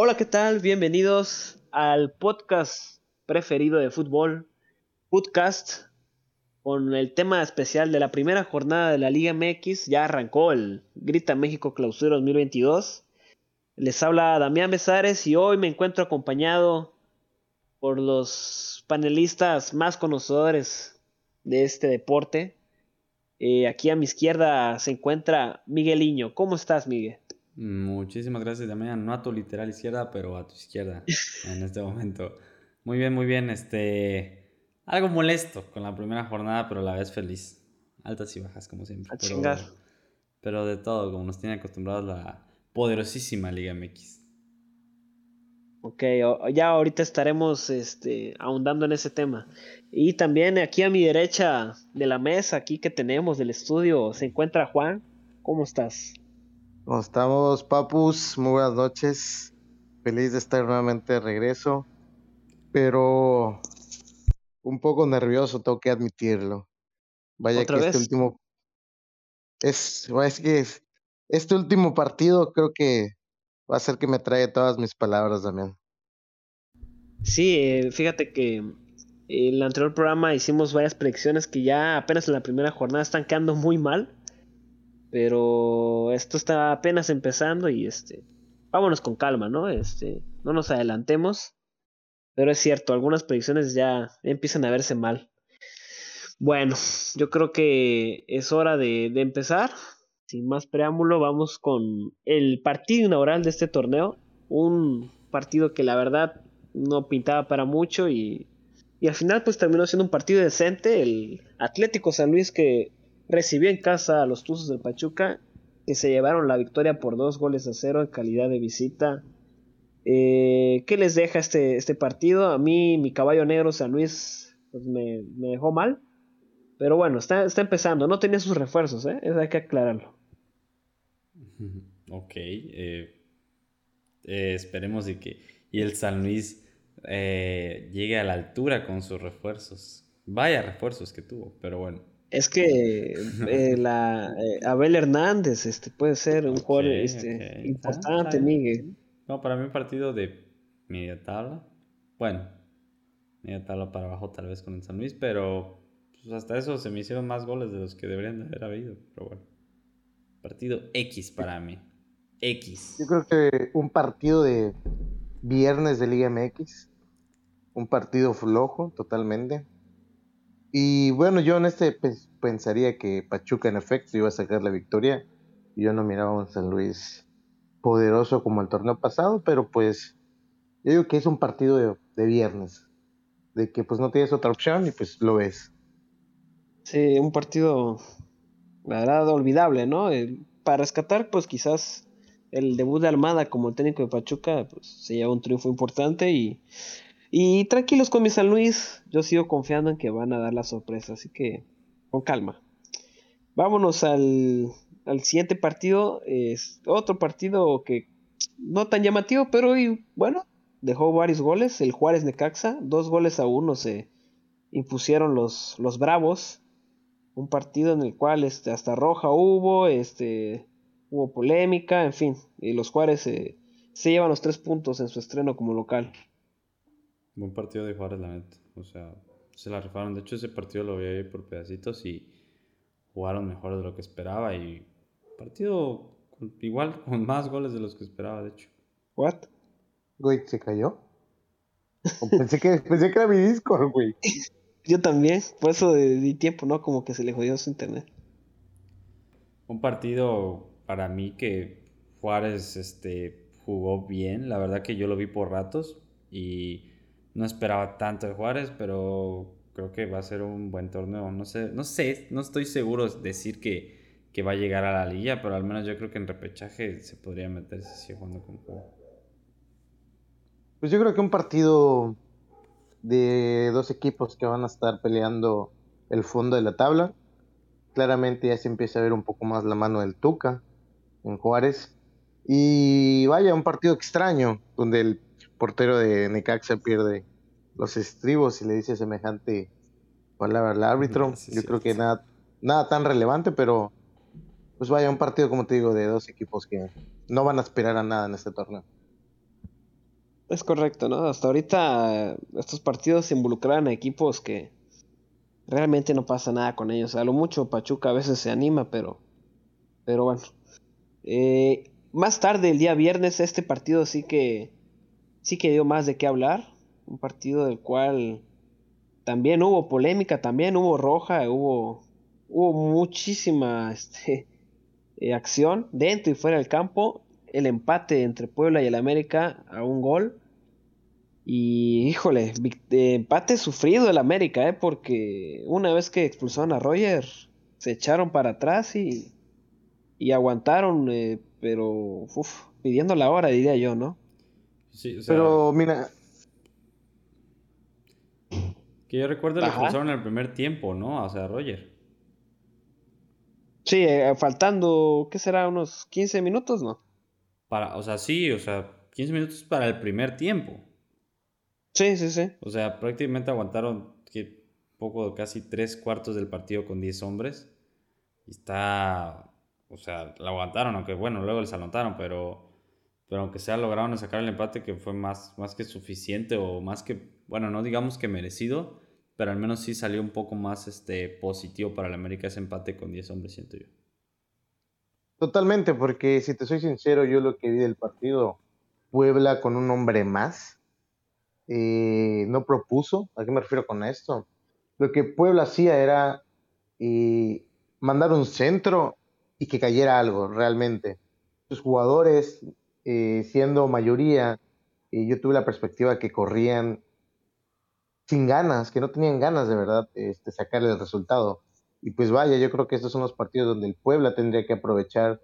Hola, ¿qué tal? Bienvenidos al podcast preferido de fútbol, podcast, con el tema especial de la primera jornada de la Liga MX. Ya arrancó el Grita México Clausura 2022. Les habla Damián Besares y hoy me encuentro acompañado por los panelistas más conocedores de este deporte. Eh, aquí a mi izquierda se encuentra Migueliño. ¿Cómo estás, Miguel? Muchísimas gracias, Damián. No a tu literal izquierda, pero a tu izquierda en este momento. Muy bien, muy bien. Este, algo molesto con la primera jornada, pero a la vez feliz. Altas y bajas, como siempre. pero, pero de todo, como nos tiene acostumbrados la poderosísima Liga MX. Ok, ya ahorita estaremos este, ahondando en ese tema. Y también aquí a mi derecha de la mesa, aquí que tenemos del estudio, se encuentra Juan. ¿Cómo estás? ¿Cómo estamos, papus? Muy buenas noches. Feliz de estar nuevamente de regreso. Pero un poco nervioso, tengo que admitirlo. Vaya que este último. Es, es que este último partido creo que va a ser que me trae todas mis palabras también. Sí, eh, fíjate que en el anterior programa hicimos varias predicciones que ya apenas en la primera jornada están quedando muy mal. Pero esto está apenas empezando y este, vámonos con calma, ¿no? Este, no nos adelantemos. Pero es cierto, algunas predicciones ya empiezan a verse mal. Bueno, yo creo que es hora de, de empezar. Sin más preámbulo, vamos con el partido inaugural de este torneo. Un partido que la verdad no pintaba para mucho y, y al final pues terminó siendo un partido decente. El Atlético San Luis que recibió en casa a los Tuzos del Pachuca, que se llevaron la victoria por dos goles a cero en calidad de visita. Eh, ¿Qué les deja este, este partido? A mí, mi caballo negro San Luis, pues me, dejó mal. Pero bueno, está, está empezando. No tenía sus refuerzos, ¿eh? Eso hay que aclararlo. Ok. Eh, eh, esperemos y que y el San Luis llegue a la altura con sus refuerzos. Vaya refuerzos que tuvo, pero bueno. Es que eh, la, eh, Abel Hernández este, puede ser un jugador este, importante, Miguel. No, para mí un partido de media tabla. Bueno, media tabla para abajo tal vez con el San Luis, pero pues, hasta eso se me hicieron más goles de los que deberían de haber habido. Pero bueno, partido X para mí. X. Yo creo que un partido de viernes de Liga MX. Un partido flojo totalmente y bueno, yo en este pensaría que Pachuca en efecto iba a sacar la victoria. Yo no miraba a un San Luis poderoso como el torneo pasado, pero pues yo digo que es un partido de, viernes, de que pues no tienes otra opción y pues lo ves. Sí, un partido, la verdad, olvidable, ¿no? para rescatar, pues quizás el debut de Armada como técnico de Pachuca, pues se un triunfo importante y y tranquilos con mi San Luis, yo sigo confiando en que van a dar la sorpresa, así que con calma. Vámonos al, al siguiente partido, es otro partido que no tan llamativo, pero bueno, dejó varios goles, el Juárez Necaxa, dos goles a uno se impusieron los, los Bravos, un partido en el cual este, hasta roja hubo, este, hubo polémica, en fin, y los Juárez se llevan los tres puntos en su estreno como local. Buen partido de Juárez, la neta. O sea, se la rifaron. De hecho, ese partido lo vi ahí por pedacitos y jugaron mejor de lo que esperaba. Y partido igual, con más goles de los que esperaba, de hecho. ¿What? Güey, ¿se cayó? pensé, que, pensé que era mi Discord, güey. Yo también, por eso di tiempo, ¿no? Como que se le jodió su internet. Un partido para mí que Juárez este, jugó bien. La verdad que yo lo vi por ratos. Y no esperaba tanto de Juárez, pero creo que va a ser un buen torneo. No sé, no sé, no estoy seguro de decir que, va a llegar a la liga, pero al menos yo creo que en repechaje se podría meterse si jugando con juego. Pues yo creo que un partido de dos equipos que van a estar peleando el fondo de la tabla. Claramente ya se empieza a ver un poco más la mano del Tuca en Juárez. Y vaya, un partido extraño, donde el portero de Necaxa pierde los estribos y le dice semejante palabra al árbitro. Yo creo que nada, nada tan relevante, pero pues vaya un partido, como te digo, de dos equipos que no van a aspirar a nada en este torneo. Es correcto, ¿no? Hasta ahorita estos partidos involucran a equipos que realmente no pasa nada con ellos. A lo mucho Pachuca a veces se anima, pero, pero bueno. Eh, más tarde, el día viernes, este partido sí que, sí que dio más de qué hablar. Un partido del cual también hubo polémica, también hubo roja, hubo, hubo muchísima este, eh, acción dentro y fuera del campo. El empate entre Puebla y el América a un gol. Y híjole, empate sufrido el América, ¿eh? porque una vez que expulsaron a Roger, se echaron para atrás y, y aguantaron, eh, pero pidiendo la hora, diría yo, ¿no? Sí, o sea, pero mira. Que yo recuerdo le expulsaron en el primer tiempo, ¿no? O sea, Roger. Sí, eh, faltando, ¿qué será? Unos 15 minutos, ¿no? Para, o sea, sí, o sea, 15 minutos para el primer tiempo. Sí, sí, sí. O sea, prácticamente aguantaron que poco, casi tres cuartos del partido con 10 hombres. Y está, o sea, lo aguantaron, aunque bueno, luego les anotaron, pero, pero aunque sea lograron sacar el empate que fue más, más que suficiente o más que, bueno, no digamos que merecido, pero al menos sí salió un poco más este, positivo para el América ese empate con 10 hombres, siento yo. Totalmente, porque si te soy sincero, yo lo que vi del partido, Puebla con un hombre más, eh, no propuso. ¿A qué me refiero con esto? Lo que Puebla hacía era eh, mandar un centro y que cayera algo realmente. Sus jugadores, eh, siendo mayoría, yo tuve la perspectiva que corrían sin ganas, que no tenían ganas de verdad este, sacar el resultado. Y pues vaya, yo creo que estos son los partidos donde el Puebla tendría que aprovechar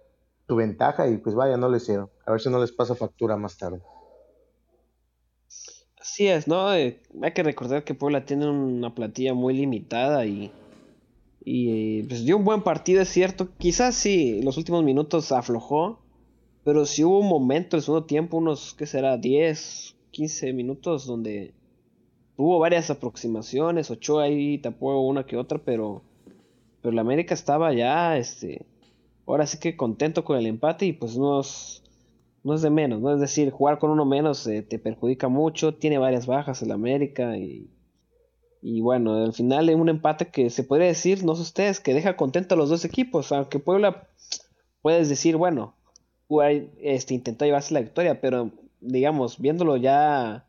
su ventaja y pues vaya, no lo hicieron. A ver si no les pasa factura más tarde. Así es, ¿no? Eh, hay que recordar que Puebla tiene una plantilla muy limitada y, y pues dio un buen partido, es cierto. Quizás sí, los últimos minutos aflojó, pero sí hubo un momento, el segundo tiempo, unos, ¿qué será? 10, 15 minutos donde hubo varias aproximaciones. Ochoa ahí tapó una que otra, pero, pero la América estaba ya, este, ahora sí que contento con el empate y pues nos no es de menos, ¿no? Es decir, jugar con uno menos eh, te perjudica mucho, tiene varias bajas el América y, y bueno, al final es un empate que se podría decir, no sé ustedes, que deja contento a los dos equipos, aunque Puebla puedes decir, bueno, este, intentó llevarse la victoria, pero digamos, viéndolo ya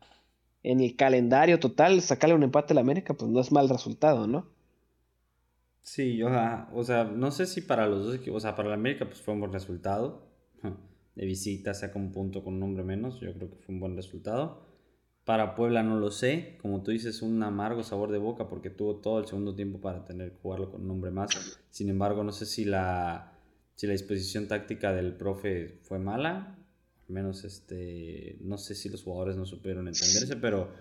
en el calendario total, sacarle un empate al América, pues no es mal resultado, ¿no? Sí, o sea, o sea, no sé si para los dos equipos, o sea, para el América pues fue un buen resultado de visita saca un punto con un hombre menos. Yo creo que fue un buen resultado. Para Puebla no lo sé. Como tú dices, un amargo sabor de boca porque tuvo todo el segundo tiempo para tener que jugarlo con un hombre más. Sin embargo, no sé si la, si la disposición táctica del profe fue mala. Al menos este, no sé si los jugadores no supieron entenderse, pero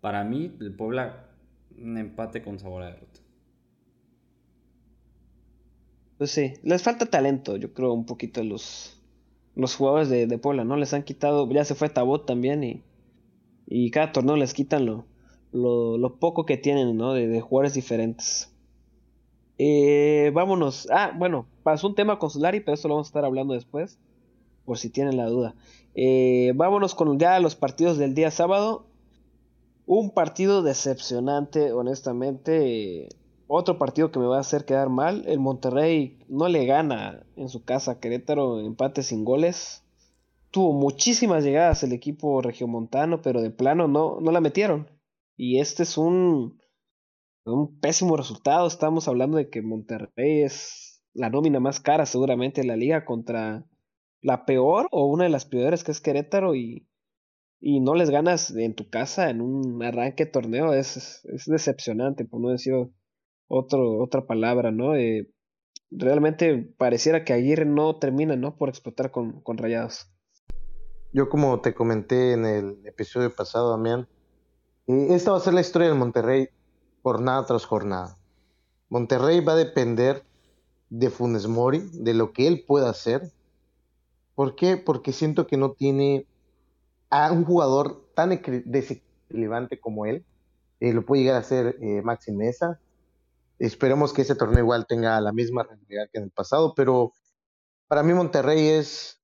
para mí el Puebla un empate con sabor a derrota. Pues sí, les falta talento, yo creo, un poquito los, los jugadores de, de, Puebla, ¿no? Les han quitado, ya se fue Tabot también y, y cada torneo les quitan lo, lo, poco que tienen, ¿no? De, jugadores diferentes. Eh, vámonos. Ah, bueno, pasó un tema con Solari, pero eso lo vamos a estar hablando después, por si tienen la duda. Eh, vámonos con ya los partidos del día sábado. Un partido decepcionante, honestamente. Otro partido que me va a hacer quedar mal, el Monterrey no le gana en su casa a Querétaro, empate sin goles. Tuvo muchísimas llegadas el equipo regiomontano, pero de plano no, no la metieron. Y este es un, un pésimo resultado. Estamos hablando de que Monterrey es la nómina más cara seguramente de la liga contra la peor o una de las peores que es Querétaro y, y no les ganas en tu casa en un arranque torneo. Es, es decepcionante, por no decir otro, otra palabra, ¿no? Eh, realmente pareciera que Aguirre no termina, ¿no? Por explotar con, con Rayados. Yo como te comenté en el episodio pasado, Damián, eh, esta va a ser la historia del Monterrey jornada tras jornada. Monterrey va a depender de Funes Mori, de lo que él pueda hacer. ¿Por qué? Porque siento que no tiene a un jugador tan desequilibrante como él. Eh, lo puede llegar a ser eh, Maxi Mesa, Esperemos que ese torneo igual tenga la misma realidad que en el pasado, pero para mí Monterrey es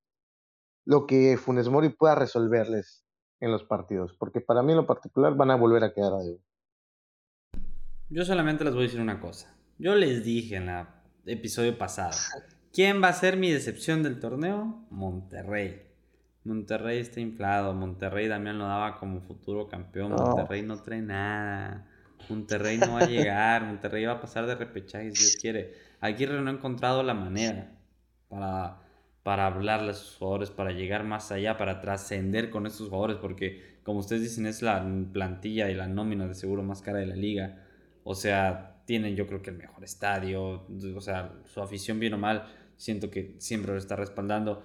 lo que Funes Mori pueda resolverles. en los partidos, porque para mí en lo particular van a volver a quedar a Yo solamente les voy a decir una cosa. Yo les dije en el episodio pasado, ¿quién va a ser mi decepción del torneo? Monterrey. Monterrey está inflado, Monterrey Damián lo daba como futuro campeón, Monterrey no trae nada. Monterrey no va a llegar, Monterrey va a pasar de repechaje si Dios quiere. Aguirre no ha encontrado la manera para, para hablarle a sus jugadores, para llegar más allá, para trascender con estos jugadores, porque como ustedes dicen es la plantilla y la nómina de seguro más cara de la liga. O sea, tienen yo creo que el mejor estadio, o sea, su afición bien o mal, siento que siempre lo está respaldando.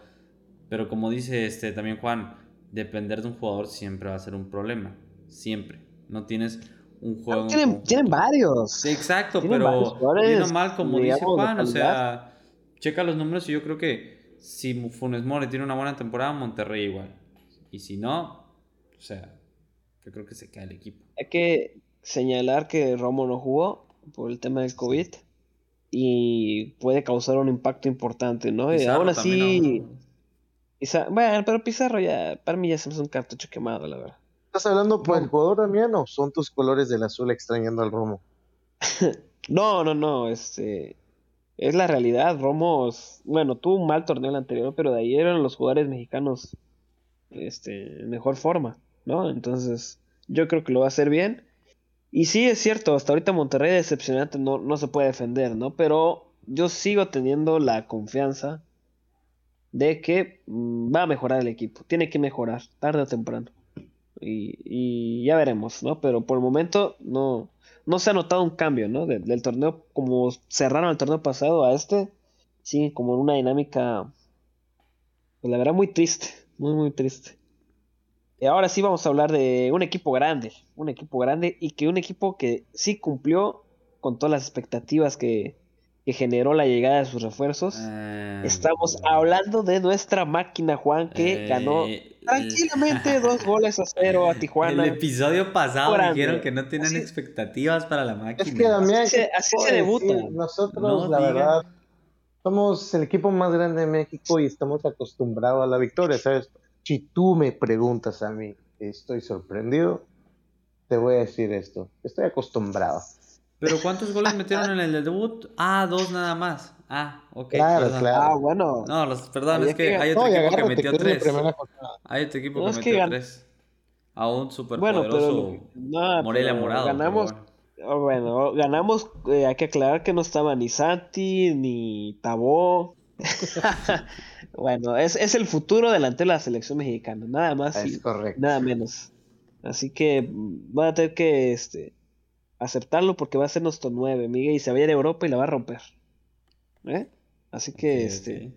Pero como dice este también Juan, depender de un jugador siempre va a ser un problema, siempre. No tienes un juego. Tienen, varios. exacto, pero bien mal, como dice Juan, o sea, checa los números y yo creo que si Funes Mori tiene una buena temporada, Monterrey igual. Y si no, o sea, yo creo que se cae el equipo. Hay que señalar que Romo no jugó por el tema del COVID y puede causar un impacto importante, ¿no? y aún así. Bueno, pero Pizarro ya, para mí ya se me hace un cartucho quemado, la verdad. ¿Estás hablando por el jugador también o son tus colores del azul extrañando al Romo? no, no, no, este es la realidad. Romo, bueno, tuvo un mal torneo el anterior, pero de ahí eran los jugadores mexicanos este, en mejor forma, ¿no? Entonces, yo creo que lo va a hacer bien. Y sí, es cierto, hasta ahorita Monterrey decepcionante no, no se puede defender, ¿no? Pero yo sigo teniendo la confianza de que mm, va a mejorar el equipo. Tiene que mejorar, tarde o temprano y, ya veremos, ¿no? Pero por el momento no, no se ha notado un cambio, ¿no? del torneo, como cerraron el torneo pasado a este, sigue como en una dinámica, pues la verdad, muy triste, muy, muy triste. Y ahora sí vamos a hablar de un equipo grande, un equipo grande y que un equipo que sí cumplió con todas las expectativas que, que generó la llegada de sus refuerzos. Ah, Estamos hablando de nuestra máquina, Juan, que ganó eh, tranquilamente dos goles a cero a Tijuana. El episodio pasado dijeron que no tienen expectativas para la máquina. Es que también así, se, debuta. nosotros, la verdad, somos el equipo más grande de México y estamos acostumbrados a la victoria, ¿sabes? Si tú me preguntas a mí, estoy sorprendido, te voy a decir esto. Estoy acostumbrado. ¿Pero cuántos goles metieron en el debut? Ah, dos nada más. Ah, ok. Claro, claro. Ah, bueno. No, los, perdón, es que, hay otro equipo que metió tres. Hay otro equipo que metió tres. A un super bueno, poderoso Morelia Morado. Ganamos. Bueno. ganamos. Eh, hay que aclarar que no estaba ni Santi ni Tabó. bueno, es, es el futuro delante de la selección mexicana. Nada más. Es correcto. Nada menos. Así que van a tener que este, aceptarlo porque va a ser nuestro 9, Miguel, y se va a ir a Europa y la va a romper. ¿Eh? Así que, este.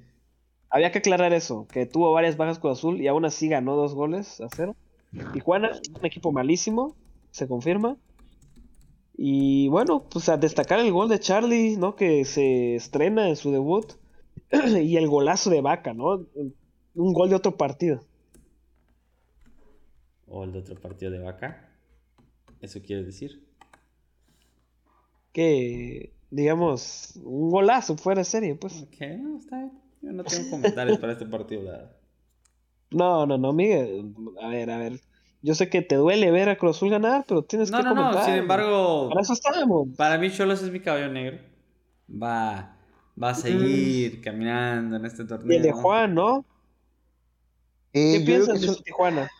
Había que aclarar eso, que tuvo varias bajas con Azul y aún así ganó dos goles a cero. Tijuana, un equipo malísimo, se confirma. Y bueno, pues a destacar el gol de Charlie, ¿no? Que se estrena en su debut. y el golazo de Vaca, ¿no? Un gol de otro partido. ¿O el de otro partido de Vaca? ¿Eso quiere decir? que, digamos, un golazo fuera de serie, pues. Ok, no, está bien. Yo no tengo comentarios para este partido, la No, no, no, Miguel. A ver, a ver. Yo sé que te duele ver a Cruz Azul ganar, pero tienes que comentar. No, no, sin embargo. Para eso estamos. Para mí, Cholos es mi caballo negro. Va, va a seguir caminando en este torneo. Y el de Juan, ¿no? ¿Qué piensas de Tijuana?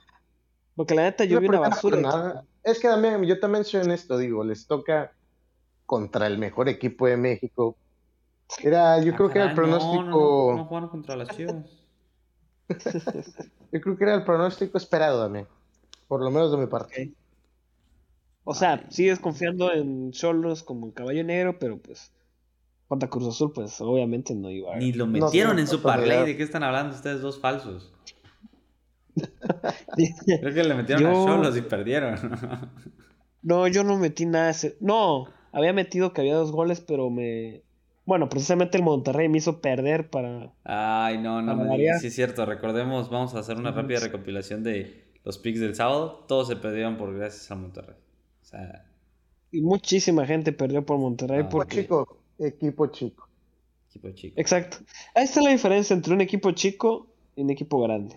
Porque la neta yo vi una basura. Es que también, yo también soy en esto, digo, les toca contra el mejor equipo de México. Era, yo creo que era el pronóstico. No, no, jugaron contra las Chivas. yo creo que era el pronóstico esperado también. Por lo menos de mi parte. O sea, sigues confiando en Cholos como el caballo negro, pero pues contra Cruz Azul, pues obviamente no iba a. Ni lo metieron en su parlay. ¿De qué están hablando ustedes dos falsos? Creo que le metieron a Cholos y perdieron. no, yo no metí nada. Ese... No, había metido que había dos goles, pero me. Bueno, precisamente el Monterrey me hizo perder para. Ay, no, no me Sí, es cierto. Recordemos, vamos a hacer una rápida recopilación de los picks del sábado. Todos se perdieron por gracias a Monterrey. O sea. Y muchísima gente perdió por Monterrey. Ah, porque... chico, equipo chico. Equipo chico. Exacto. Ahí está la diferencia entre un equipo chico y un equipo grande.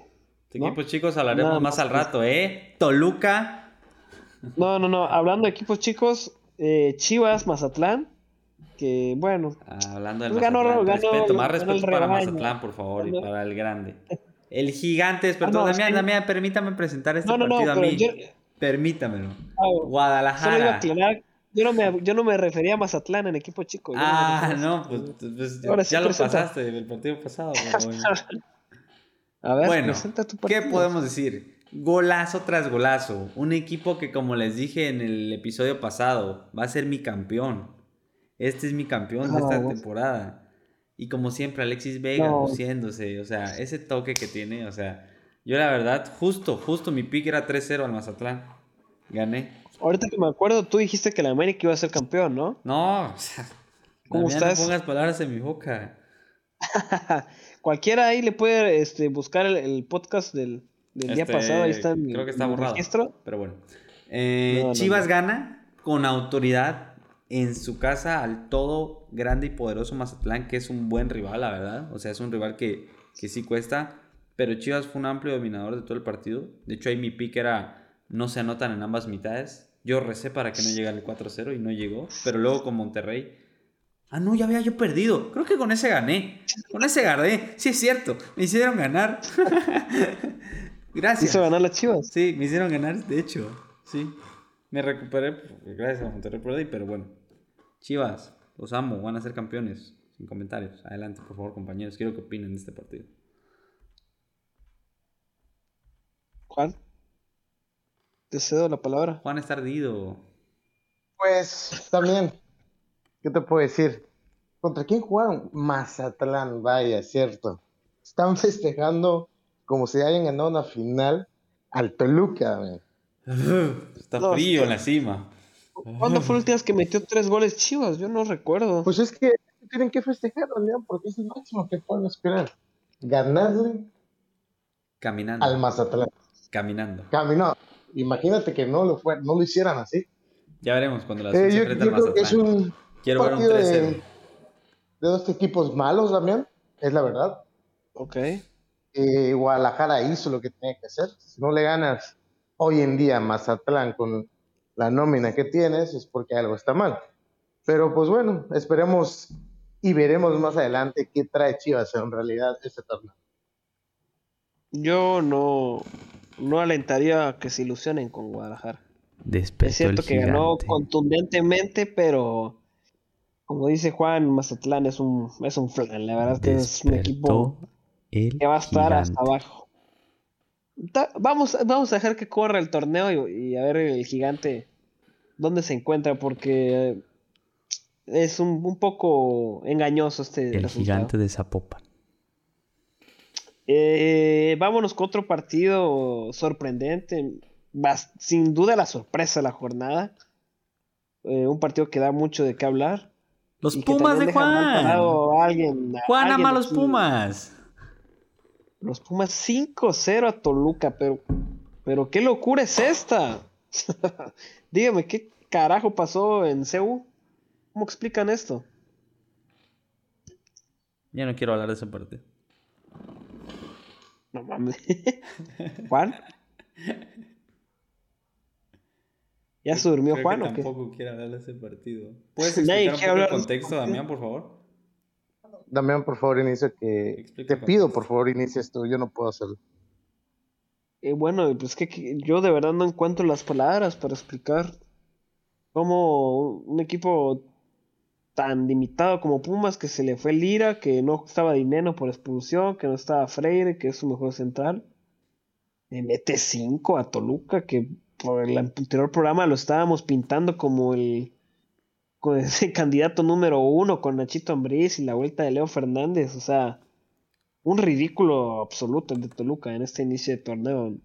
Equipos chicos hablaremos más al rato, ¿eh? Toluca. No, no, no. Hablando de equipos chicos, eh, Chivas, Mazatlán. Que bueno. Ah, hablando de pues Mazatlán. respeto, más respeto para Mazatlán, por favor, y para el grande. El gigante, perdón, ah, Damián, Damián, permítame presentar este partido a mí. Permítamelo. Ah, Guadalajara. Yo no, me, yo no me refería a Mazatlán en equipo chico. ah, no, pues, pues ya, lo pasaste el partido pasado. a ver, bueno, tu ¿qué podemos decir? Golazo tras golazo. Un equipo que, como les dije en el episodio pasado, va a ser mi campeón. Este es mi campeón de esta temporada. Y como siempre, Alexis Vega luciéndose. O sea, ese toque que tiene. O sea, yo la verdad, justo, justo mi pick era 3-0 al Mazatlán. Gané. Ahorita que me acuerdo, tú dijiste que la América iba a ser campeón, ¿no? No, o sea, ¿Cómo estás? no pongas palabras en mi boca. Cualquiera ahí le puede este, buscar el, podcast del, día este, pasado. Ahí está Creo que está borrado. Pero bueno. Eh, Chivas gana con autoridad en su casa al todo grande y poderoso Mazatlán, que es un buen rival, la verdad. O sea, es un rival que, que sí cuesta. Pero Chivas fue un amplio dominador de todo el partido. De hecho, ahí mi pick era no se anotan en ambas mitades. Yo recé para que no llegara el 4-0 y no llegó. Pero luego con Monterrey. Ah, no, ya había yo perdido. Creo que con ese gané. Con ese gané. Sí, es cierto. Me hicieron ganar. Gracias. ¿Hizo ganar las chivas? Sí, me hicieron ganar, de hecho. Sí. Me recuperé gracias a Monterrey por ahí, pero bueno. Chivas, los amo, van a ser campeones. Sin comentarios. Adelante, por favor, compañeros. Quiero que opinen de este partido. Juan. Te cedo la palabra. Juan está ardido. Pues también, ¿qué te puedo decir? ¿Contra quién jugaron? Mazatlán, vaya, cierto. Están festejando como si hayan ganado una final al Toluca. está frío en la cima. ¿Cuándo fue la última vez que metió tres goles Chivas? Yo no recuerdo. Pues es que tienen que festejar, León, porque es el máximo que pueden esperar. Ganarle Caminando. al Mazatlán. Caminando. Caminando imagínate que no lo, fue, no lo hicieran así. Ya veremos cuando la eh, yo, yo creo que es un Quiero ver un 3 de, de, dos equipos malos, Damián, es la verdad. Ok. Eh, Guadalajara hizo lo que tenía que hacer. Si no le ganas hoy en día a Mazatlán con la nómina que tienes, es porque algo está mal. Pero pues bueno, esperemos y veremos más adelante qué trae Chivas en realidad este torneo. Yo no, no alentaría a que se ilusionen con Guadalajara. es cierto que ganó contundentemente, pero como dice Juan, Mazatlán es un, es un flan. La verdad que es un equipo que va a estar hasta abajo. vamos, vamos a dejar que corra el torneo y, a ver el gigante dónde se encuentra, porque es un, un poco engañoso este. El gigante de Zapopan. Eh, vámonos con otro partido sorprendente. sin duda la sorpresa de la jornada. Eh, un partido que da mucho de qué hablar. Los Pumas de Juan. alguien, Juan ama los Pumas. Los Pumas 5-0 a Toluca, pero, pero qué locura es esta. Dígame, ¿qué carajo pasó en CEU? ¿Cómo explican esto? Ya no quiero hablar de esa parte. No mames. ¿Juan? ¿Ya se durmió Juan o qué? Tampoco quiere hablar de ese partido. ¿Puedes explicar un poco el contexto, Damián, por favor? Damián, por favor, inicia que... Te pido, por favor, inicia esto. Yo no puedo hacerlo. Eh, bueno, pues que yo de verdad no encuentro las palabras para explicar cómo un equipo tan limitado como Pumas, que se le fue Lira, que no estaba Dinero por expulsión, que no estaba Freire, que es su mejor central. Le mete 5 a Toluca, que por el anterior programa lo estábamos pintando como el, candidato número uno con Nachito Ambriz y la vuelta de Leo Fernández. O sea, un ridículo absoluto el de Toluca en este inicio de torneo.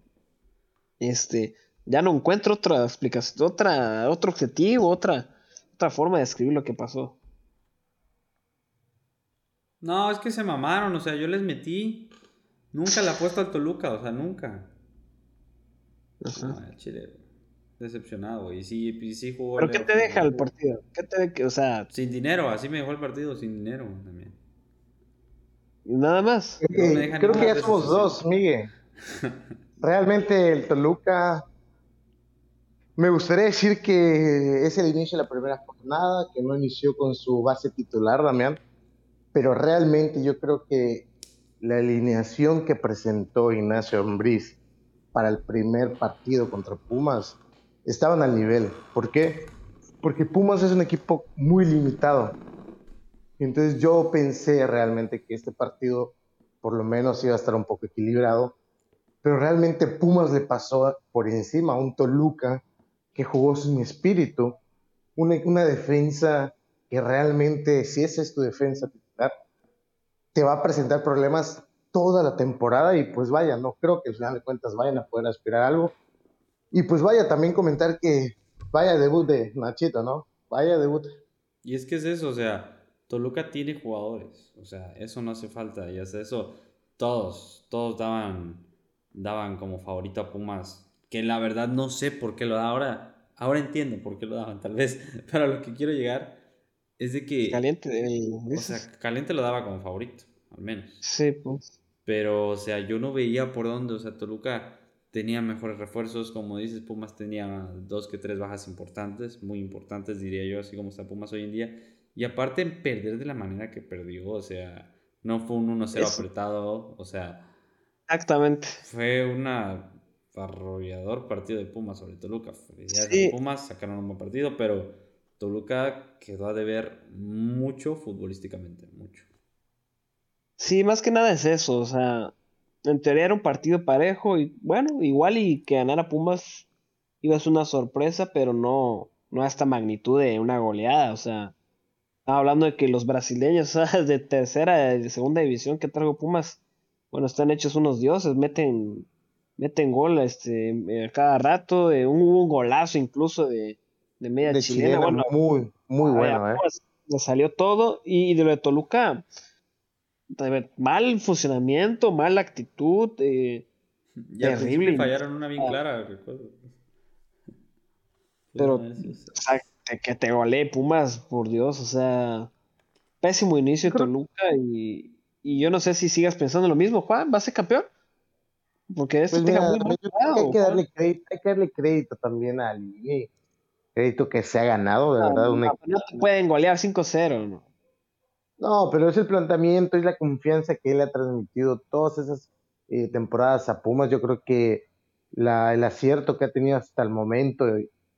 Este, ya no encuentro otra explicación, otra, otro objetivo, otra, otra forma de describir lo que pasó. No, es que se mamaron, o sea, yo les metí. Nunca le puesto al Toluca, o sea, nunca. Ajá. Chile, decepcionado. Y sí, y sí jugó. ¿Pero qué te deja el partido? ¿Qué te o sea... Sin dinero, así me dejó el partido, sin dinero también. ¿Y nada más? creo que ya somos dos, Miguel. Realmente el Toluca, me gustaría decir que es el inicio de la primera jornada, que no inició con su base titular, Damián, pero realmente yo creo que la alineación que presentó Ignacio Ambriz para el primer partido contra Pumas estaban al nivel. ¿Por qué? Porque Pumas es un equipo muy limitado. Entonces yo pensé realmente que este partido por lo menos iba a estar un poco equilibrado, pero realmente Pumas le pasó por encima a un Toluca que jugó sin espíritu, una, una defensa que realmente, si esa es tu defensa titular, te va a presentar problemas toda la temporada y pues vaya, no creo que al final de cuentas vayan a poder aspirar algo. Y pues vaya, también comentar que vaya debut de Nachito, ¿no? Vaya debut. Y es que es eso, o sea, Toluca tiene jugadores, o sea, eso no hace falta, y es eso, todos, todos daban, daban como favorito a Pumas, que la verdad no sé por qué lo da ahora, ahora entiendo por qué lo daban tal vez, pero lo que quiero llegar es de que... Caliente, o sea, Caliente lo daba como favorito, al menos. Sí, pues. Pero, o sea, yo no veía por dónde, o sea, Toluca tenía mejores refuerzos, como dices, Pumas tenía dos que tres bajas importantes, muy importantes diría yo, así como está Pumas hoy en día. Y aparte perder de la manera que perdió, o sea, no fue un 1-0 apretado, o sea... Exactamente. Fue un arrollador partido de Pumas sobre Toluca. Ya Pumas sacaron un buen partido, pero Toluca quedó a deber mucho futbolísticamente, mucho. Sí, más que nada es eso, o sea, en teoría era un partido parejo y bueno, igual y que ganara Pumas iba a ser una sorpresa, pero no, no a esta magnitud de una goleada, o sea, estaba hablando de que los brasileños de tercera, de segunda división que traigo Pumas, bueno, están hechos unos dioses, meten, meten gol este, cada rato, eh, hubo un golazo incluso de, de media chilena, bueno, muy, muy bueno, eh. le salió todo y de lo de Toluca mal funcionamiento, mala actitud, eh, ya terrible. fallaron una bien ah. clara, recuerdo. Pero, o sea, que te golee Pumas, por Dios, o sea, pésimo inicio de Toluca y, y, yo no sé si sigas pensando lo mismo, Juan, ¿va a ser campeón? Porque pues muy hay, que darle crédito, hay que darle crédito también al crédito que se ha ganado, de verdad. No, no te pueden golear 5-0, ¿no? No, pero es el planteamiento, es la confianza que él ha transmitido todas esas eh, temporadas a Pumas. Yo creo que la, el acierto que ha tenido hasta el momento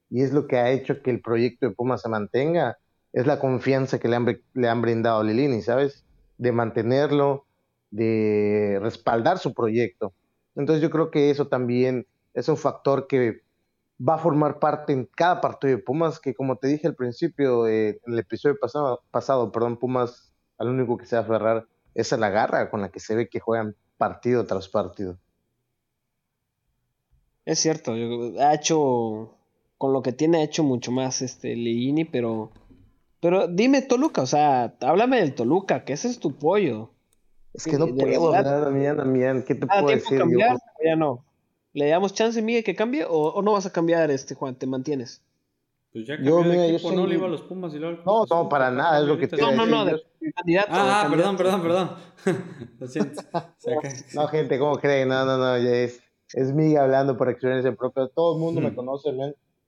y es lo que ha hecho que el proyecto de Pumas se mantenga, es la confianza que le han, le han brindado a Lilini, ¿sabes? De mantenerlo, de respaldar su proyecto. Entonces yo creo que eso también es un factor que va a formar parte en cada partido de Pumas, que como te dije al principio, eh, en el episodio pasado, perdón, Pumas al único que se va a aferrar es a la garra con la que se ve que juegan partido tras partido. Es cierto, ha hecho, con lo que tiene, ha hecho mucho más este Ligini, pero, pero dime Toluca, o sea, háblame del Toluca, que ese es tu pollo. Es que no puedo hablar, Damián, Damián, ¿qué te puedo decir? Cambiar, ya no. ¿Le damos chance, Miguel, que cambie o, o, no vas a cambiar, este Juan? ¿Te mantienes? Pues ya cambió yo, de equipo, no le iba a los Pumas y luego... No, no, para nada, es lo que te No, no, no, de candidato. Ah, perdón, perdón, perdón. lo siento. no, gente, ¿cómo creen? No, no, no, ya es, es Miguel hablando por experiencia propia. Todo el mundo me conoce,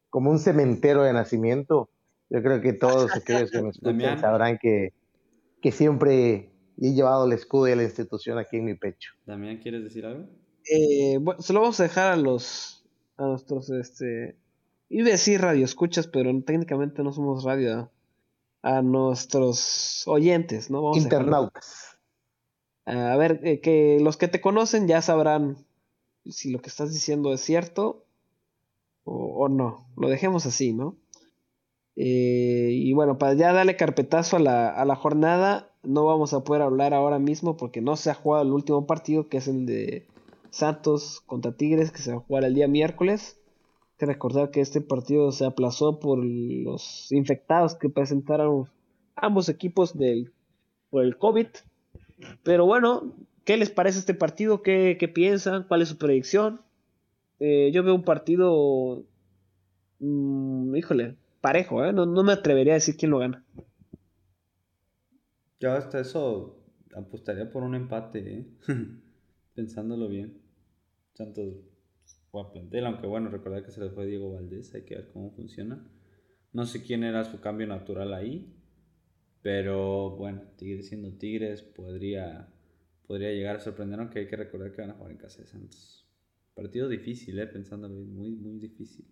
como un cementero de nacimiento. Yo creo que todos aquellos que me escuchan sabrán que, que siempre he llevado el escudo de la institución aquí en mi pecho. Damián, ¿quieres decir algo? Eh, bueno, se lo vamos a dejar a los a nuestros este Iba a decir radio escuchas, pero técnicamente no somos radio. A nuestros oyentes, ¿no? Internautas. A, ver, eh, que los que te conocen ya sabrán si lo que estás diciendo es cierto o, no. Lo dejemos así, ¿no? Eh, y bueno, para ya darle carpetazo a la, a la jornada, no vamos a poder hablar ahora mismo porque no se ha jugado el último partido, que es el de Santos contra Tigres, que se va a jugar el día miércoles que recordar que este partido se aplazó por los infectados que presentaron ambos equipos del, por el COVID. Pero bueno, ¿qué les parece este partido? ¿Qué, piensan? ¿Cuál es su predicción? Eh, yo veo un partido, mm, híjole, parejo, ¿eh? no, me atrevería a decir quién lo gana. Yo hasta eso apostaría por un empate, ¿eh? pensándolo bien. Santos buen plantel, aunque bueno, recordar que se les fue Diego Valdés, hay que ver cómo funciona. No sé quién era su cambio natural ahí, pero bueno, Tigres siendo Tigres podría, podría llegar a sorprender, aunque hay que recordar que van a jugar en casa de Santos. Partido difícil, ¿eh? pensándolo bien, muy, muy difícil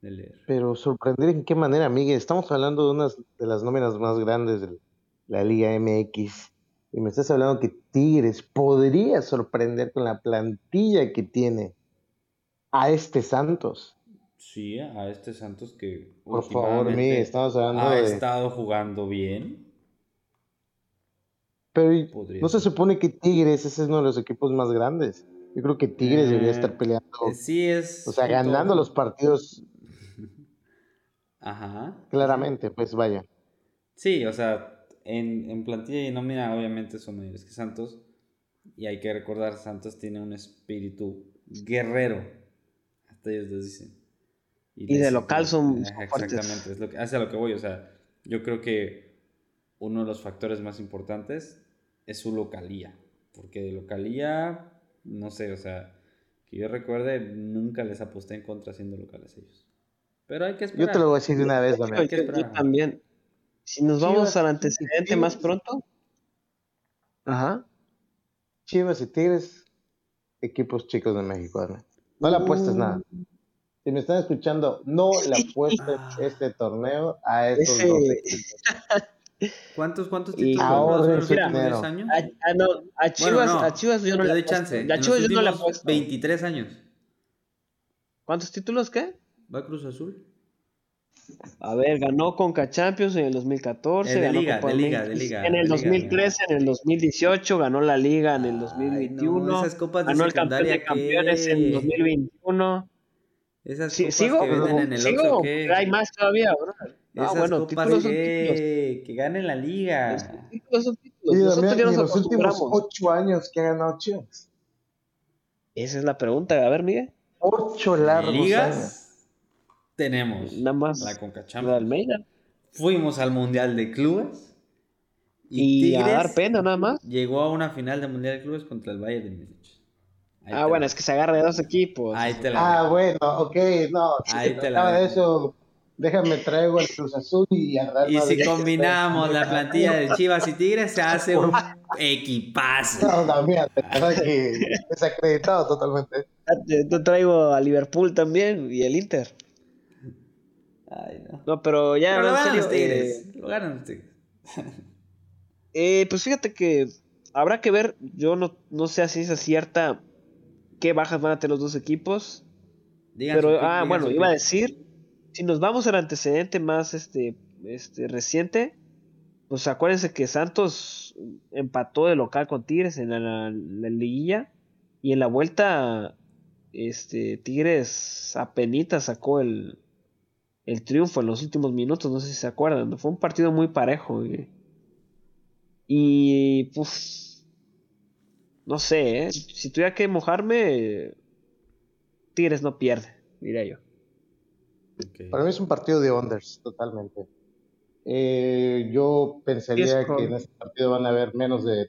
de leer. Pero sorprender en qué manera, Miguel. Estamos hablando de una de las nóminas más grandes de la Liga MX. Y me estás hablando que Tigres podría sorprender con la plantilla que tiene a este Santos. Sí, a este Santos que por favor, Miguel, estamos hablando ha estado jugando bien. Pero no se supone que Tigres ese es uno de los equipos más grandes. Yo creo que Tigres debería estar eh, peleando. Sí, es. O sea, ganando los partidos. Ajá. Claramente, pues vaya. Sí, o sea, en, en plantilla y nómina, obviamente son mayores que Santos. Y hay que recordar, Santos tiene un espíritu guerrero. Hasta ellos lo dicen. Y, de local son. Exactamente, es lo que, hacia lo que voy. O sea, yo creo que uno de los factores más importantes es su localía. Porque de localía no sé, o sea, que yo recuerde, nunca les aposté en contra siendo locales ellos. Pero hay que esperar. Yo te lo voy a decir de una vez, Damián. Yo, también. Si nos vamos al antecedente más pronto. Ajá. Chivas y Tigres, equipos chicos de México, No le apuestes nada. Si me están escuchando, no le apuestes este torneo a estos dos equipos. ¿Cuántos, cuántos títulos ahora años? A, a, no, a Chivas, a Chivas yo no le doy chance. A Chivas yo no le apuesto. 23 años. ¿Cuántos títulos qué? Va Cruz Azul. A ver, ganó Conca Champions en el 2014, de ganó Liga, de Liga, de Liga, en el 2013, en el 2018, ganó la Liga en el 2021, no, esas copas de ganó el campeón de campeones en el 2021. Esas copas ¿Sigo? que venden en el ¿Sigo? ¿qué? Hay más todavía, bro. Ah, bueno, títulos que, que gane la liga. títulos son títulos. Sí, en los últimos ocho años que ha ganado Chivas. Esa es la pregunta. A ver, Miguel. Ocho largos Ligas años. Tenemos Nada más la Conca Almeida. Fuimos al Mundial de Clubes. Y, a dar pena nada más. Llegó a una final de Mundial de Clubes contra el Bayern de Múnich. Ah, bueno, es que se agarra de dos equipos. Ahí te la ah, bueno, ok, no. Ahí te la de eso Déjame traigo el Cruz Azul y al Y si combinamos la plantilla de Chivas y Tigres, se hace un equipazo. No, también, que desacreditado totalmente. Yo traigo a Liverpool también y el Inter. Ay, no. No, pero ya. Pero lo ganan los Tigres. Eh, lo ganan los Tigres. eh, pues fíjate que habrá que ver. Yo no, no sé si es cierta qué bajas van a tener los dos equipos. pero, ah, bueno, iba a decir si nos vamos al antecedente más este, este reciente, pues acuérdense que Santos empató de local con Tigres en la, liguilla y en la vuelta este Tigres apenas sacó el, el triunfo en los últimos minutos, no sé si se acuerdan, fue un partido muy parejo y, y pues no sé, ¿eh? si tuviera que mojarme Tigres no pierde, diría yo. Para mí es un partido de unders, totalmente. Eh, yo pensaría que en este partido van a haber menos de,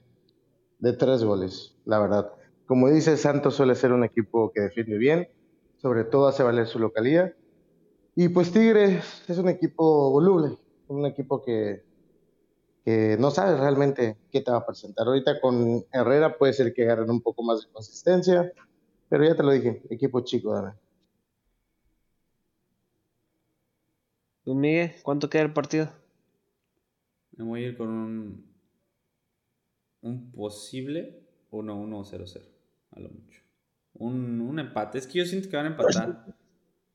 de tres goles, la verdad. Como dice Santos, suele ser un equipo que defiende bien, sobre todo hace valer su localidad. Y pues Tigres es un equipo voluble, un equipo que, que no sabe realmente qué te va a presentar. Ahorita con Herrera puede ser que agarren un poco más de consistencia, pero ya te lo dije, equipo chico, dame. ¿Tú, Miguel? ¿Cuánto queda el partido? Me voy a ir con un, un posible 1-1-0-0, a lo mucho. Un, un, empate. Es que yo siento que van a empatar.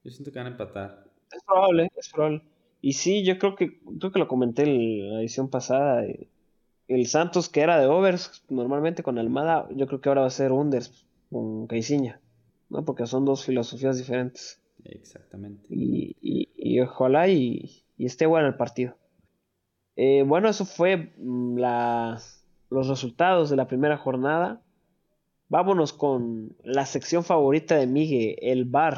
Yo siento que van a empatar. Es probable, es probable. Y sí, yo creo que, creo que lo comenté en la edición pasada. Eh, el Santos, que era de overs, normalmente con Almada, yo creo que ahora va a ser unders con Caiciña, ¿no? Porque son dos filosofías diferentes. Exactamente. Y, y, ojalá y, esté bueno el partido. Eh, bueno, eso fue mm, la, los resultados de la primera jornada. Vámonos con la sección favorita de Miguel, el bar.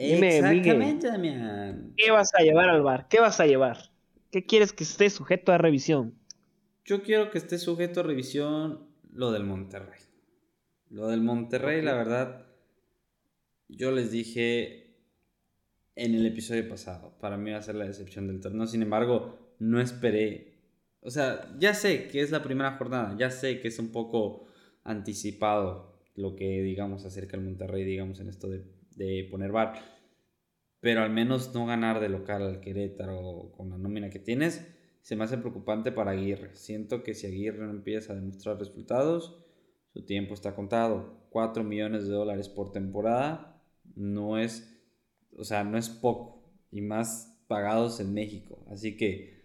Exactamente, Damián. ¿Qué vas a llevar al bar? ¿Qué vas a llevar? ¿Qué quieres que esté sujeto a revisión? Yo quiero que esté sujeto a revisión lo del Monterrey. Lo del Monterrey, la verdad, yo les dije en el episodio pasado, para mí va a ser la decepción del torneo. Sin embargo, no esperé. O sea, ya sé que es la primera jornada, ya sé que es un poco anticipado lo que digamos acerca del Monterrey, digamos en esto de, de poner bar. Pero al menos no ganar de local al Querétaro con la nómina que tienes se me hace preocupante para Aguirre. Siento que si Aguirre no empieza a demostrar resultados, su tiempo está contado. 4 millones de dólares por temporada no es, o sea, no es poco. Y más pagados en México. Así que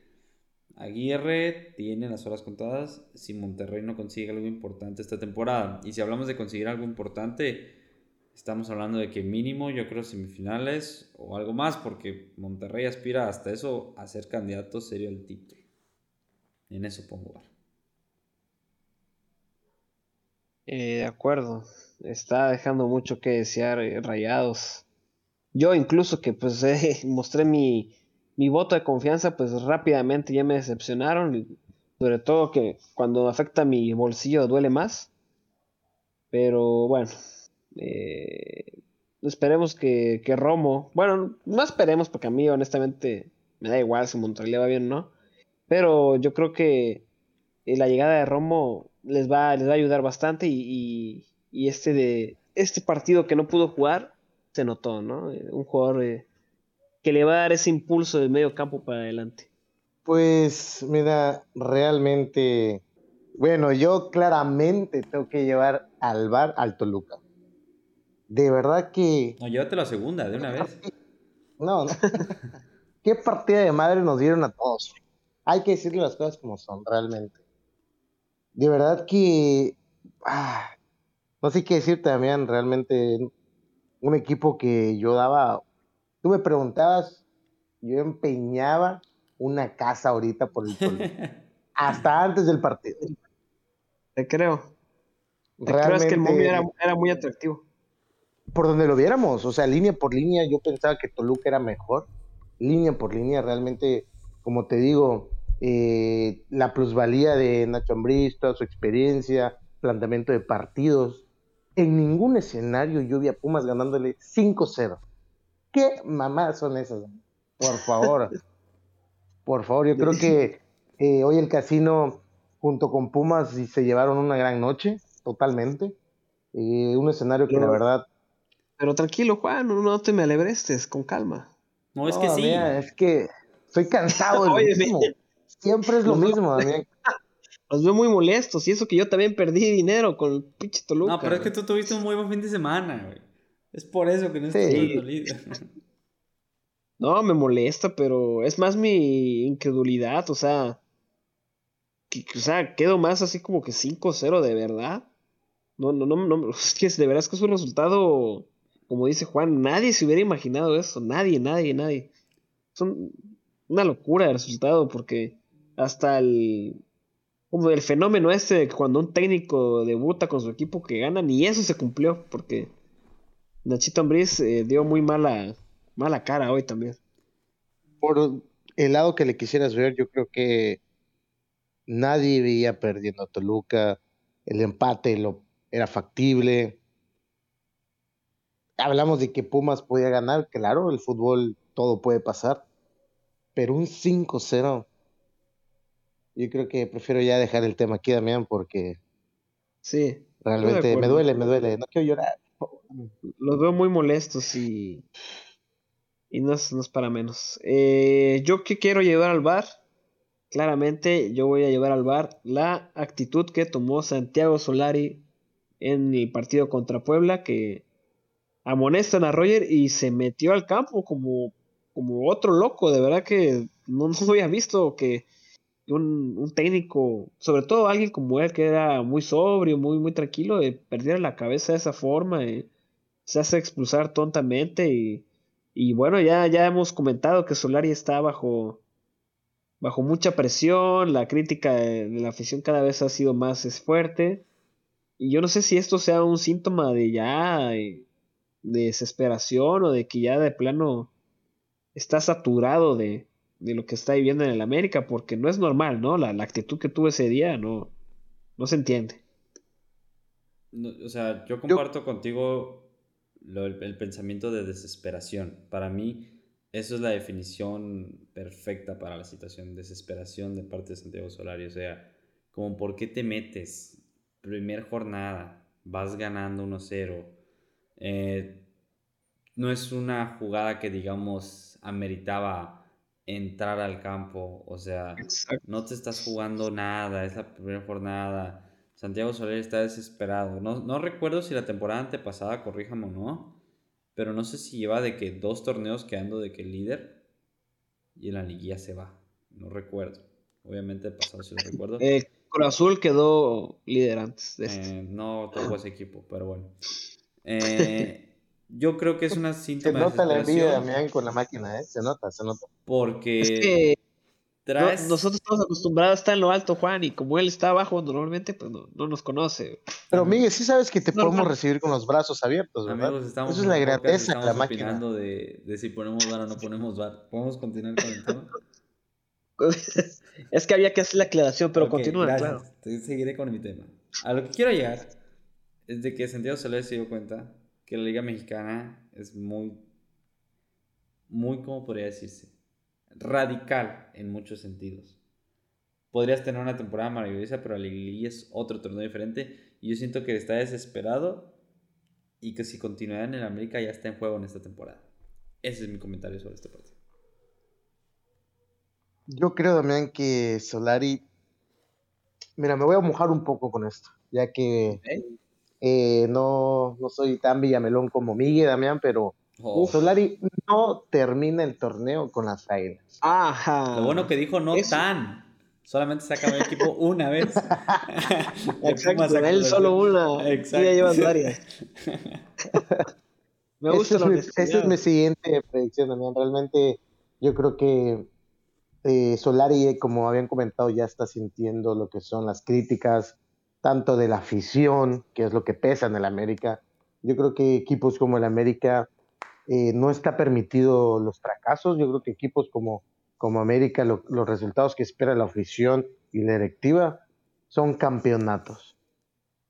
Aguirre tiene las horas contadas si Monterrey no consigue algo importante esta temporada. Y si hablamos de conseguir algo importante, estamos hablando de que mínimo yo creo semifinales o algo más, porque Monterrey aspira hasta eso a ser candidato serio al título. En eso pongo bar. Eh, de acuerdo. Está dejando mucho que desear eh, Rayados. Yo incluso que pues eh, mostré mi, mi voto de confianza, pues rápidamente ya me decepcionaron. Sobre todo que cuando afecta mi bolsillo duele más. Pero bueno, esperemos que, que, Romo, bueno, no esperemos porque a mí honestamente me da igual si Monterrey le va bien o no. Pero yo creo que la llegada de Romo les va, les va a ayudar bastante y, y, este de este partido que no pudo jugar se notó, ¿no? Eh, un jugador eh, que le va a dar ese impulso del medio campo para adelante. Pues mira, realmente, bueno, yo claramente tengo que llevar al bar al Toluca. De verdad que... No, llévate la segunda, de una vez. No, no. ¿Qué partida de madre nos dieron a todos? Hay que decirle las cosas como son, realmente de verdad que, ah, no sé qué decir también, realmente un equipo que yo daba, tú me preguntabas, yo empeñaba una casa ahorita por el hasta antes del partido. Te creo. Te creo es que el momio era, era, muy atractivo. Por donde lo viéramos, o sea, línea por línea, yo pensaba que Toluca era mejor. Línea por línea, realmente, como te digo, eh, la plusvalía de Nacho Ambriz, toda su experiencia, planteamiento de partidos. En ningún escenario yo vi a Pumas ganándole 5-0. ¿Qué mamadas son esas? Por favor. Por favor, yo creo que eh, hoy el casino junto con Pumas se llevaron una gran noche, totalmente. Eh, un escenario que la verdad... Pero tranquilo, Juan, no te me alebrestes, con calma. No, es que sí. es que estoy cansado de mismo. Siempre es lo mismo, Damián. Los veo muy molestos y eso que yo también perdí dinero con el pinche Toluca. No, pero es que tú tuviste un muy buen fin de semana, güey. Es por eso que no estoy dolido. No, me molesta, pero es más mi incredulidad, o sea, que, o sea, quedo más así como que 5-0 de verdad. No, no, no, no, es que de verdad es que es un resultado, como dice Juan, nadie se hubiera imaginado eso, nadie, nadie, nadie. Son una locura el resultado porque hasta el como el fenómeno de cuando un técnico debuta con su equipo que gana, ni eso se cumplió, porque Nachito Ambriz eh, dio muy mala, mala cara hoy también. Por el lado que le quisieras ver, yo creo que nadie veía perdiendo a Toluca, el empate lo, era factible. Hablamos de que Pumas podía ganar, claro, el fútbol todo puede pasar, pero un 5-0 yo creo que prefiero ya dejar el tema aquí, Damián, porque. Sí. Realmente me duele, me duele. No quiero llorar. Los veo muy molestos y. Y no es, para menos. Eh, yo que quiero llevar al bar. Claramente, yo voy a llevar al bar la actitud que tomó Santiago Solari en el partido contra Puebla, que amonestan a Roger y se metió al campo como, como otro loco. De verdad que no, no había visto que un, técnico, sobre todo alguien como él, que era muy sobrio, muy, muy tranquilo, de perder la cabeza de esa forma, se hace expulsar tontamente y, y, bueno, ya, ya hemos comentado que Solari está bajo, bajo mucha presión, la crítica de, la afición cada vez ha sido más fuerte y yo no sé si esto sea un síntoma de ya de desesperación o de que ya de plano está saturado de, de lo que está viviendo en el América, porque no es normal, ¿no? La, actitud que tuvo ese día no, no se entiende. o sea, yo comparto contigo el, pensamiento de desesperación. Para mí, eso es la definición perfecta para la situación, desesperación de parte de Santiago Solari. O sea, como por qué te metes, primer jornada, vas ganando 1-0. Eh, no es una jugada que, digamos, ameritaba entrar al campo. O sea, no te estás jugando nada, es la primera jornada. Santiago Soler está desesperado. No, no recuerdo si la temporada antepasada, corríjame o no, pero no sé si lleva de que dos torneos quedando de que el líder y en la liguilla se va. No recuerdo. Obviamente el pasado sí lo recuerdo. Eh, Cruz Azul quedó líder antes de este. Eh, no tocó ese equipo, pero bueno. Eh, yo creo que es una síntoma se nota la envidia de Damián con la máquina, ¿eh? Se nota, se nota. Porque es que nosotros estamos acostumbrados a estar en lo alto, Juan, y como él está abajo normalmente, pues no, nos conoce. Pero Miguel, sí sabes que te podemos recibir con los brazos abiertos, ¿verdad? Eso es la grandeza de la máquina. De, de si ponemos bar o no ponemos bar. ¿Podemos continuar con el tema? es que había que hacer la aclaración, pero continúa, claro. Seguiré con mi tema. A lo que quiero llegar es de que Santiago Soler se dio cuenta que la Liga Mexicana es muy, muy, ¿cómo podría decirse? Radical en muchos sentidos. Podrías tener una temporada maravillosa, pero la Liga es otro torneo diferente. Y yo siento que está desesperado y que si continúa en el América ya está en juego en esta temporada. Ese es mi comentario sobre este partido. Yo creo también que Solari. Mira, me voy a mojar un poco con esto, ya que eh, no, no soy tan villamelón como Miguel Damián, pero oh. Solari no termina el torneo con las águilas. Ajá. Lo bueno que dijo no tan. Solamente se acabó el equipo una vez. Exacto, él solo una. Exacto. Y ya llevas varias. Me gusta esa es, es mi siguiente predicción, Damián. Realmente yo creo que eh, Solari, como habían comentado, ya está sintiendo lo que son las críticas tanto de la afición, que es lo que pesa en el América. Yo creo que equipos como el América eh, no está permitido los fracasos. Yo creo que equipos como, como América, los resultados que espera la afición y la directiva son campeonatos.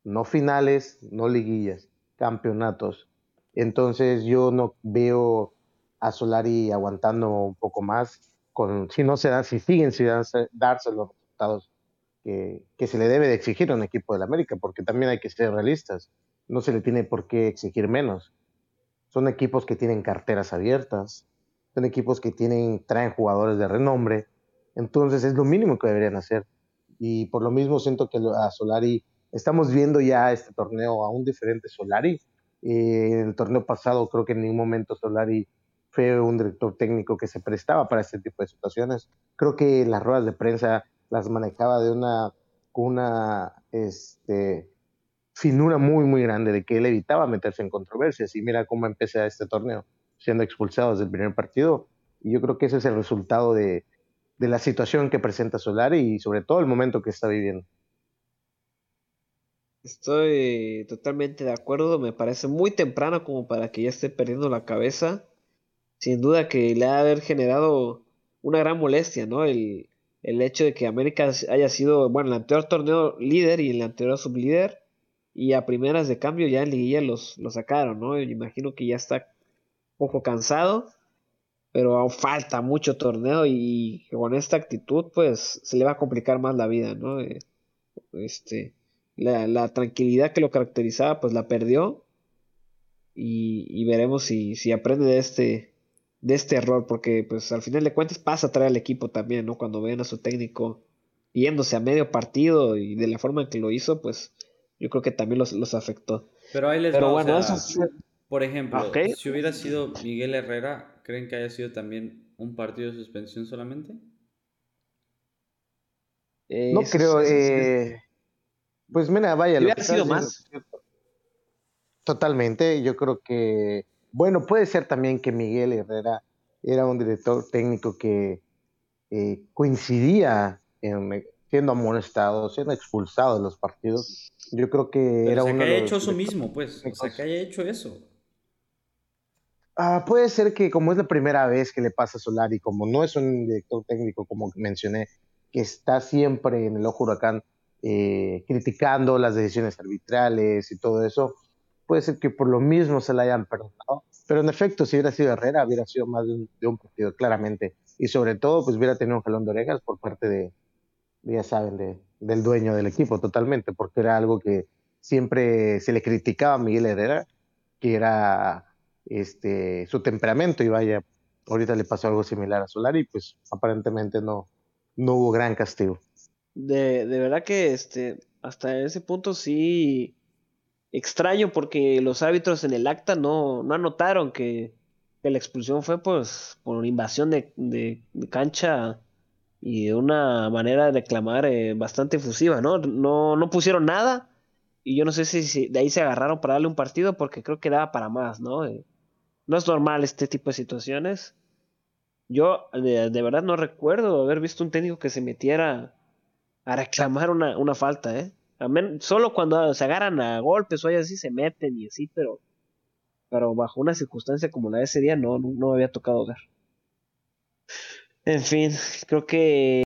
No finales, no liguillas, campeonatos. Entonces yo no veo a Solari aguantando un poco más. Con, si no se da, si siguen sin darse los resultados que, se le debe de exigir a un equipo del América, porque también hay que ser realistas. No se le tiene por qué exigir menos. Son equipos que tienen carteras abiertas, son equipos que tienen, traen jugadores de renombre, entonces es lo mínimo que deberían hacer. Y por lo mismo siento que a Solari, estamos viendo ya este torneo a un diferente Solari. Eh, en el torneo pasado creo que en ningún momento Solari fue un director técnico que se prestaba para este tipo de situaciones. Creo que las ruedas de prensa las manejaba de una, una este, finura muy, muy grande, de que él evitaba meterse en controversias. Y mira cómo empecé este torneo, siendo expulsado desde el primer partido. Y yo creo que ese es el resultado de, de la situación que presenta Solari y sobre todo el momento que está viviendo. Estoy totalmente de acuerdo, me parece muy temprano como para que ya esté perdiendo la cabeza. Sin duda que le ha haber generado una gran molestia, ¿no? El, el hecho de que América haya sido, bueno, el anterior torneo líder y el anterior sublíder, y a primeras de cambio ya en liguilla los, los sacaron, ¿no? Imagino que ya está un poco cansado, pero aún falta mucho torneo y con esta actitud pues se le va a complicar más la vida, ¿no? Eh, este, la, tranquilidad que lo caracterizaba pues la perdió y, y veremos si, si aprende de este, de este error, porque pues al final de cuentas pasa a traer al equipo también, ¿no? Cuando ven a su técnico yéndose a medio partido y de la forma en que lo hizo, pues yo creo que también los, afectó. Pero ahí les Pero bueno, Por ejemplo, si hubiera sido Miguel Herrera, ¿creen que haya sido también un partido de suspensión solamente? Eh, no creo, eh, pues mira, vaya. Hubiera sido más. Totalmente, yo creo que bueno, puede ser también que Miguel Herrera era un director técnico que eh, coincidía en, siendo amonestado, siendo expulsado de los partidos. Yo creo que era o sea, que haya hecho eso mismo, pues. O sea, que haya hecho eso. Ah, puede ser que como es la primera vez que le pasa a Solari, como no es un director técnico, como mencioné, que está siempre en el ojo huracán eh, criticando las decisiones arbitrales y todo eso, puede ser que por lo mismo se la hayan perdonado. Pero en efecto, si hubiera sido Herrera, hubiera sido más de un, partido, claramente. Y sobre todo, pues hubiera tenido un jalón de orejas por parte de, ya saben, de, del dueño del equipo totalmente, porque era algo que siempre se le criticaba a Miguel Herrera, que era este, su temperamento, y vaya, ahorita le pasó algo similar a Solari, pues aparentemente no, no hubo gran castigo. De, de verdad que este, hasta ese punto sí extraño porque los árbitros en el acta no, no anotaron que, la expulsión fue pues por invasión de, de, cancha y de una manera de reclamar eh, bastante efusiva, ¿no? ¿no? No pusieron nada y yo no sé si, de ahí se agarraron para darle un partido porque creo que daba para más, ¿no? Eh, no es normal este tipo de situaciones. Yo de, verdad no recuerdo haber visto un técnico que se metiera a reclamar una, una falta, ¿eh? Solo cuando se agarran a golpes o así se meten y así, pero, pero bajo una circunstancia como la de ese día no, no, no me había tocado ver. En fin, creo que